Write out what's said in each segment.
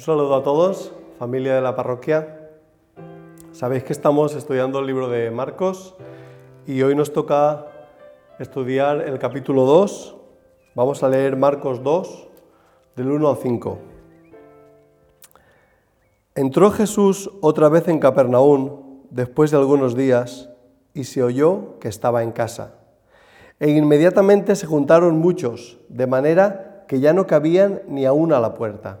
Un saludo a todos, familia de la parroquia. Sabéis que estamos estudiando el libro de Marcos y hoy nos toca estudiar el capítulo 2. Vamos a leer Marcos 2, del 1 al 5. Entró Jesús otra vez en Capernaum después de algunos días y se oyó que estaba en casa. E inmediatamente se juntaron muchos, de manera que ya no cabían ni aún a la puerta,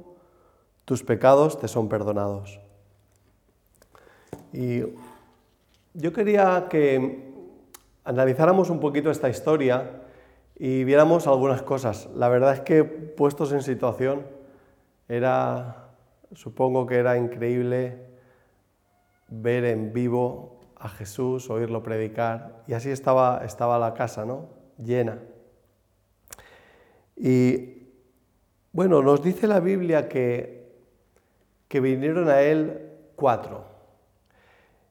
tus pecados te son perdonados. Y yo quería que analizáramos un poquito esta historia y viéramos algunas cosas. La verdad es que puestos en situación, era, supongo que era increíble ver en vivo a Jesús, oírlo predicar, y así estaba, estaba la casa, ¿no? Llena. Y bueno, nos dice la Biblia que, que vinieron a él cuatro.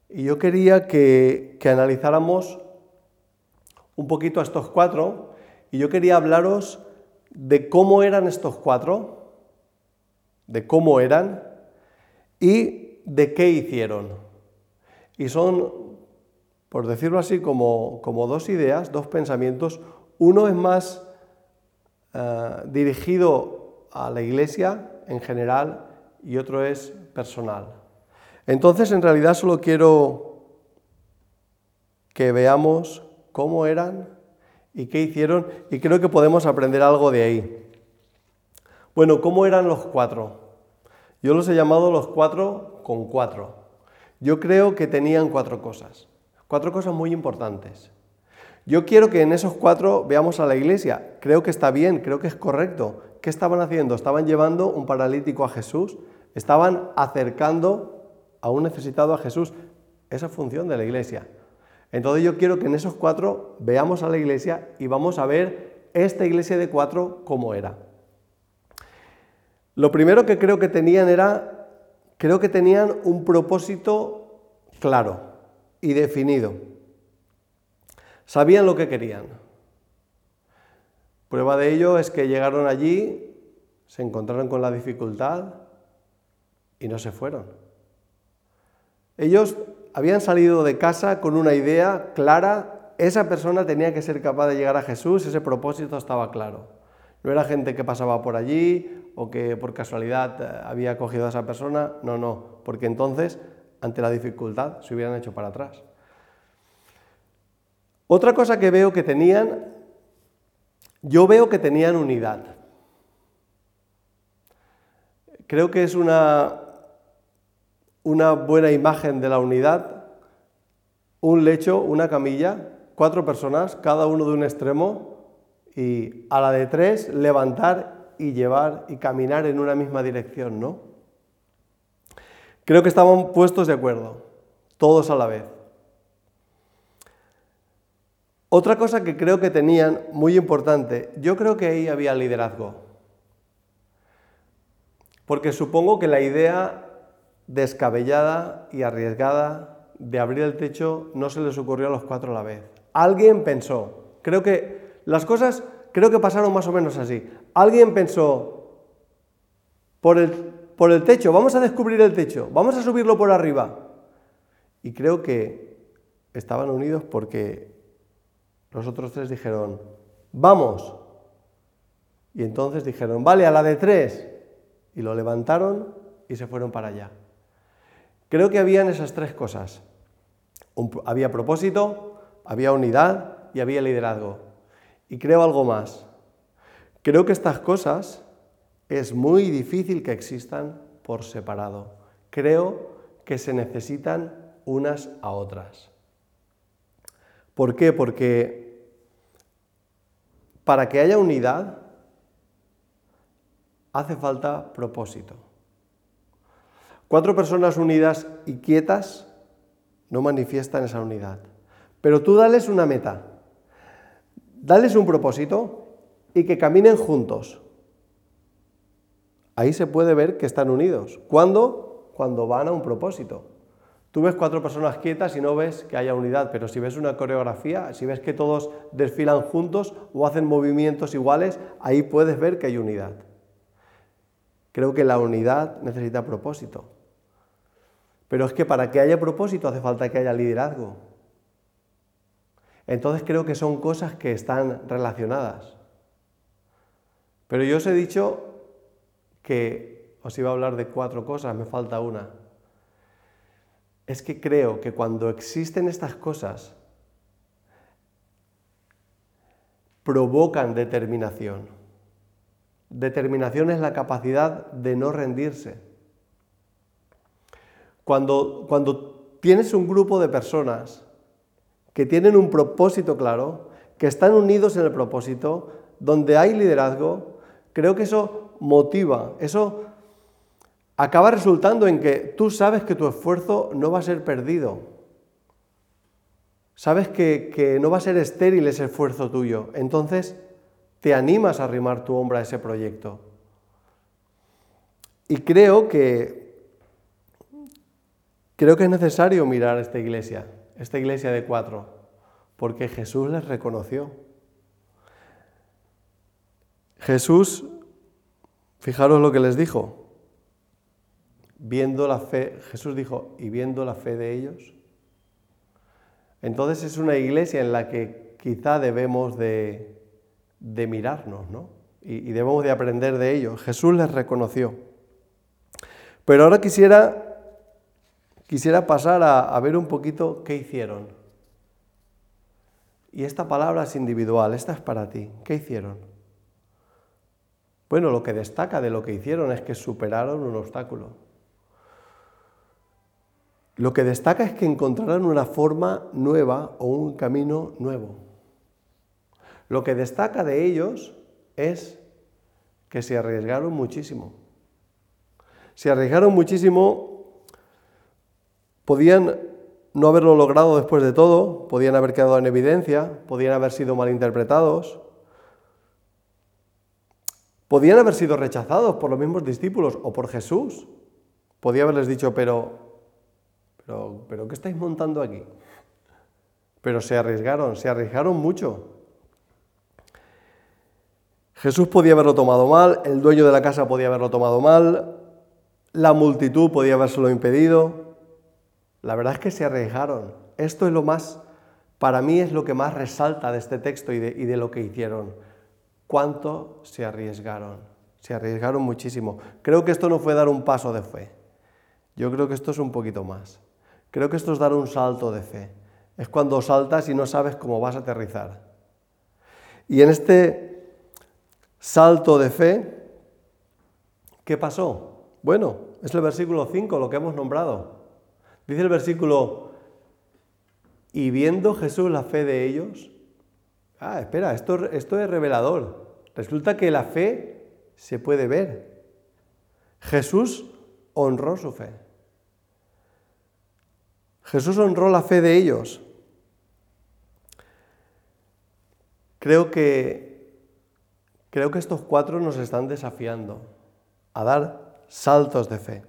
Y yo quería que, que analizáramos un poquito a estos cuatro, y yo quería hablaros de cómo eran estos cuatro, de cómo eran y de qué hicieron. Y son, por decirlo así, como, dos ideas, dos pensamientos. Uno es más eh, dirigido a la iglesia en general y otro es personal. Entonces, en realidad solo quiero que veamos cómo eran y qué hicieron y creo que podemos aprender algo de ahí. Bueno, ¿cómo eran los cuatro? Yo los he llamado los cuatro con cuatro. Yo creo que tenían cuatro cosas, cuatro cosas muy importantes. Yo quiero que en esos cuatro veamos a la iglesia. Creo que está bien, creo que es correcto. ¿Qué estaban haciendo? Estaban llevando un paralítico a Jesús, estaban acercando a un necesitado a Jesús. Esa es función de la iglesia. Entonces yo quiero que en esos cuatro veamos a la iglesia y vamos a ver esta iglesia de cuatro cómo era. Lo primero que creo que tenían era creo que tenían un propósito claro y definido. Sabían lo que querían. Prueba de ello es que llegaron allí, se encontraron con la dificultad y no se fueron. Ellos habían salido de casa con una idea clara, esa persona tenía que ser capaz de llegar a Jesús, ese propósito estaba claro. No era gente que pasaba por allí o que por casualidad eh, había cogido a esa persona, no, no, porque entonces, ante la dificultad, se hubieran hecho para atrás. Otra cosa que veo que tenían, yo veo que tenían unidad. Creo que es una, una buena imagen de la unidad, un lecho, una camilla, cuatro personas, cada uno de un extremo, y a la de tres levantar y llevar y caminar en una misma dirección, ¿no? Creo que estaban puestos de acuerdo, todos a la vez. Otra cosa que creo que tenían, muy importante, yo creo que ahí había liderazgo. Porque supongo que la idea descabellada y arriesgada de abrir el techo no se les ocurrió a los cuatro a la vez. Alguien pensó, creo que las cosas creo que pasaron más o menos así. Alguien pensó, por el, por el techo, vamos a descubrir el techo, vamos a subirlo por arriba. Y creo que estaban unidos porque los otros tres dijeron, vamos. Y entonces dijeron, vale, a la de tres. Y lo levantaron y se fueron para allá. Creo que habían esas tres cosas. había propósito, había unidad y había liderazgo. Y creo algo más. Creo que estas cosas es muy difícil que existan por separado. Creo que se necesitan unas a otras. ¿Por qué? Porque para que haya unidad hace falta propósito. Cuatro personas unidas y quietas no manifiestan esa unidad. Pero tú dales una meta, dales un propósito y que caminen juntos. Ahí se puede ver que están unidos. ¿Cuándo? Cuando van a un propósito. Tú ves cuatro personas quietas y no ves que haya unidad, pero si ves una coreografía, si ves que todos desfilan juntos o hacen movimientos iguales, ahí puedes ver que hay unidad. Creo que la unidad necesita propósito. Pero es que para que haya propósito hace falta que haya liderazgo. Entonces creo que son cosas que están relacionadas. Pero yo os he dicho que os iba a hablar de cuatro cosas, me falta una es que creo que cuando existen estas cosas, provocan determinación. Determinación es la capacidad de no rendirse. Cuando, cuando tienes un grupo de personas que tienen un propósito claro, que están unidos en el propósito, donde hay liderazgo, creo que eso motiva, eso acaba resultando en que tú sabes que tu esfuerzo no va a ser perdido. Sabes que, no va a ser estéril ese esfuerzo tuyo. Entonces te animas a arrimar tu hombro a ese proyecto. Y creo que, creo que es necesario mirar esta iglesia, esta iglesia de cuatro, porque Jesús les reconoció. Jesús, fijaros lo que les dijo, viendo la fe, Jesús dijo, y viendo la fe de ellos. Entonces es una iglesia en la que quizá debemos de, mirarnos, ¿no? Y, debemos de aprender de ellos. Jesús les reconoció. Pero ahora quisiera, quisiera pasar a, a ver un poquito qué hicieron. Y esta palabra es individual, esta es para ti. ¿Qué hicieron? Bueno, lo que destaca de lo que hicieron es que superaron un obstáculo. Lo que destaca es que encontraron una forma nueva o un camino nuevo. Lo que destaca de ellos es que se arriesgaron muchísimo. Se arriesgaron muchísimo, podían no haberlo logrado después de todo, podían haber quedado en evidencia, podían haber sido malinterpretados, podían haber sido rechazados por los mismos discípulos o por Jesús. Podía haberles dicho, pero pero, ¿qué estáis montando aquí? Pero se arriesgaron, se arriesgaron mucho. Jesús podía haberlo tomado mal, el dueño de la casa podía haberlo tomado mal, la multitud podía habérselo impedido. La verdad es que se arriesgaron. Esto es lo más, para mí es lo que más resalta de este texto y de, y de lo que hicieron. ¿Cuánto se arriesgaron? Se arriesgaron muchísimo. Creo que esto no fue dar un paso de fe. Yo creo que esto es un poquito más. Creo que esto es dar un salto de fe. Es cuando saltas y no sabes cómo vas a aterrizar. Y en este salto de fe, ¿qué pasó? Bueno, es el versículo 5, lo que hemos nombrado. Dice el versículo, y viendo Jesús la fe de ellos, ah, espera, esto, esto es revelador. Resulta que la fe se puede ver. Jesús honró su fe. Jesús honró la fe de ellos. Creo que, creo que estos cuatro nos están desafiando a dar saltos de fe.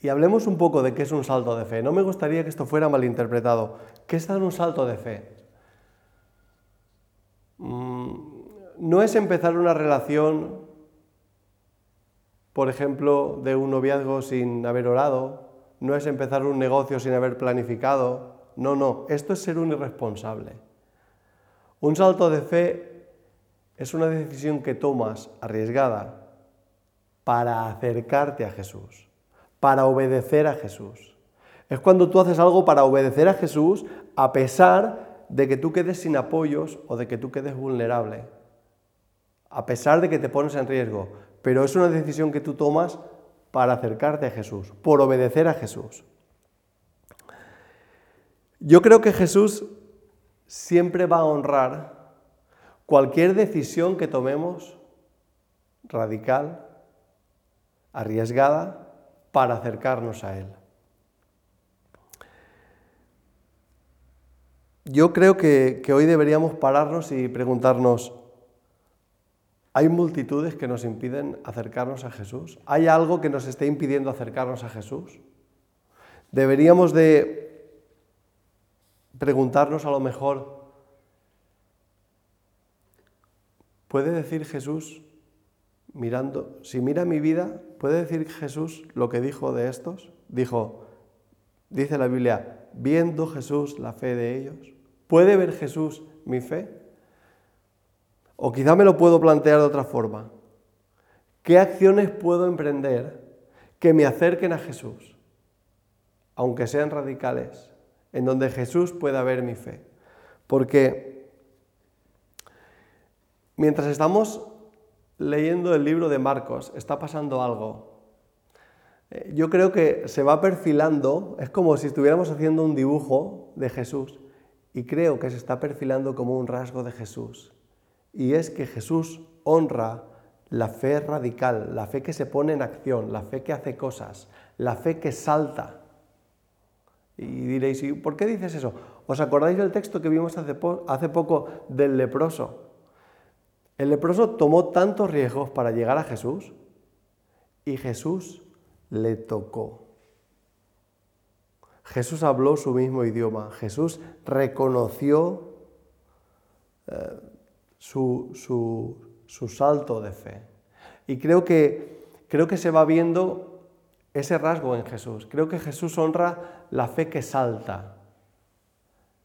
Y hablemos un poco de qué es un salto de fe. No me gustaría que esto fuera malinterpretado. ¿Qué es dar un salto de fe? Mm, no es empezar una relación, por ejemplo, de un noviazgo sin haber orado, no es empezar un negocio sin haber planificado. No, no, esto es ser un irresponsable. Un salto de fe es una decisión que tomas arriesgada para acercarte a Jesús, para obedecer a Jesús. Es cuando tú haces algo para obedecer a Jesús a pesar de que tú quedes sin apoyos o de que tú quedes vulnerable, a pesar de que te pones en riesgo, pero es una decisión que tú tomas para acercarte a Jesús, por obedecer a Jesús. Yo creo que Jesús siempre va a honrar cualquier decisión que tomemos radical, arriesgada, para acercarnos a Él. Yo creo que, hoy deberíamos pararnos y preguntarnos, ¿hay multitudes que nos impiden acercarnos a Jesús? ¿Hay algo que nos esté impidiendo acercarnos a Jesús? Deberíamos de preguntarnos a lo mejor, ¿puede decir Jesús, mirando, si mira mi vida, puede decir Jesús lo que dijo de estos? Dijo, dice la Biblia, viendo Jesús la fe de ellos. ¿Puede ver Jesús mi fe? O quizá me lo puedo plantear de otra forma. ¿Qué acciones puedo emprender que me acerquen a Jesús, aunque sean radicales, en donde Jesús pueda ver mi fe? Porque mientras estamos leyendo el libro de Marcos, está pasando algo. Eh, yo creo que se va perfilando, es como si estuviéramos haciendo un dibujo de Jesús y creo que se está perfilando como un rasgo de Jesús. Y es que Jesús honra la fe radical, la fe que se pone en acción, la fe que hace cosas, la fe que salta. Y diréis, ¿y por qué dices eso? ¿Os acordáis del texto que vimos hace, poco del leproso? El leproso tomó tantos riesgos para llegar a Jesús y Jesús le tocó. Jesús habló su mismo idioma, Jesús reconoció eh, su, su, salto de fe. Y creo que, creo que se va viendo ese rasgo en Jesús. Creo que Jesús honra la fe que salta,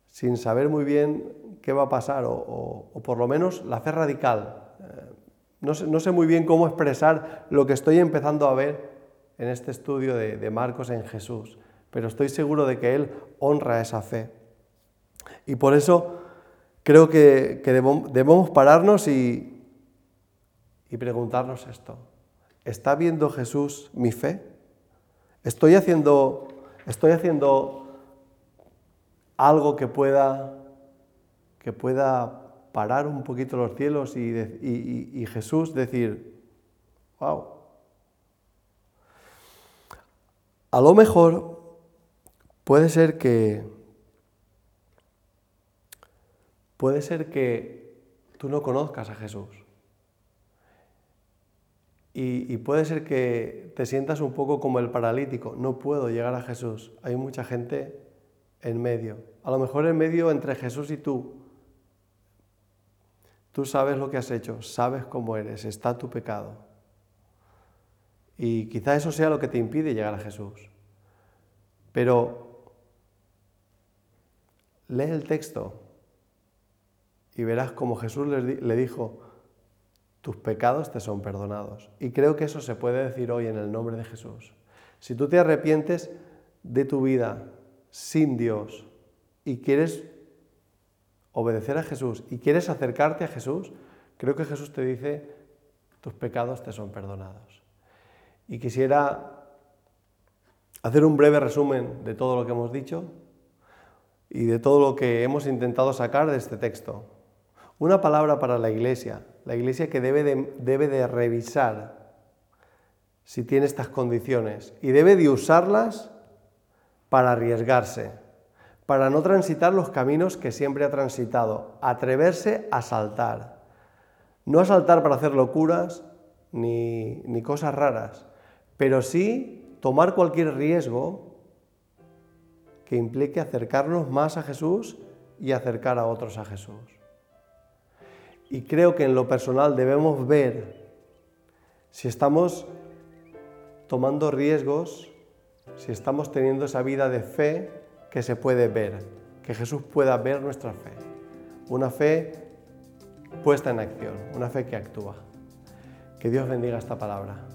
sin saber muy bien qué va a pasar, o, por lo menos la fe radical. Eh, no sé, no sé, muy bien cómo expresar lo que estoy empezando a ver en este estudio de Marcos en Jesús pero estoy seguro de que Él honra esa fe. Y por eso creo que, debemos pararnos y, y preguntarnos esto. ¿Está viendo Jesús mi fe? ¿Estoy haciendo, estoy haciendo algo que pueda, que pueda parar un poquito los cielos y, y Jesús decir, wow? A lo mejor Puede ser que puede ser que tú no conozcas a Jesús. Y, puede ser que te sientas un poco como el paralítico, no puedo llegar a Jesús. Hay mucha gente en medio. A lo mejor en medio entre Jesús y tú. Tú sabes lo que has hecho, sabes cómo eres, está tu pecado. Y quizá eso sea lo que te impide llegar a Jesús. Pero Lee el texto y verás como Jesús le dijo, tus pecados te son perdonados. Y creo que eso se puede decir hoy en el nombre de Jesús. Si tú te arrepientes de tu vida sin Dios y quieres obedecer a Jesús y quieres acercarte a Jesús, creo que Jesús te dice, tus pecados te son perdonados. Y quisiera hacer un breve resumen de todo lo que hemos dicho y de todo lo que hemos intentado sacar de este texto. Una palabra para la iglesia, la iglesia que debe de, revisar si tiene estas condiciones y debe de usarlas para arriesgarse, para no transitar los caminos que siempre ha transitado, atreverse a saltar. No a saltar para hacer locuras ni cosas raras, pero sí tomar cualquier riesgo que implique acercarnos más a Jesús y acercar a otros a Jesús. Y creo que en lo personal debemos ver si estamos tomando riesgos, si estamos teniendo esa vida de fe que se puede ver, que Jesús pueda ver nuestra fe. Una fe puesta en acción, una fe que actúa. Que Dios bendiga esta palabra.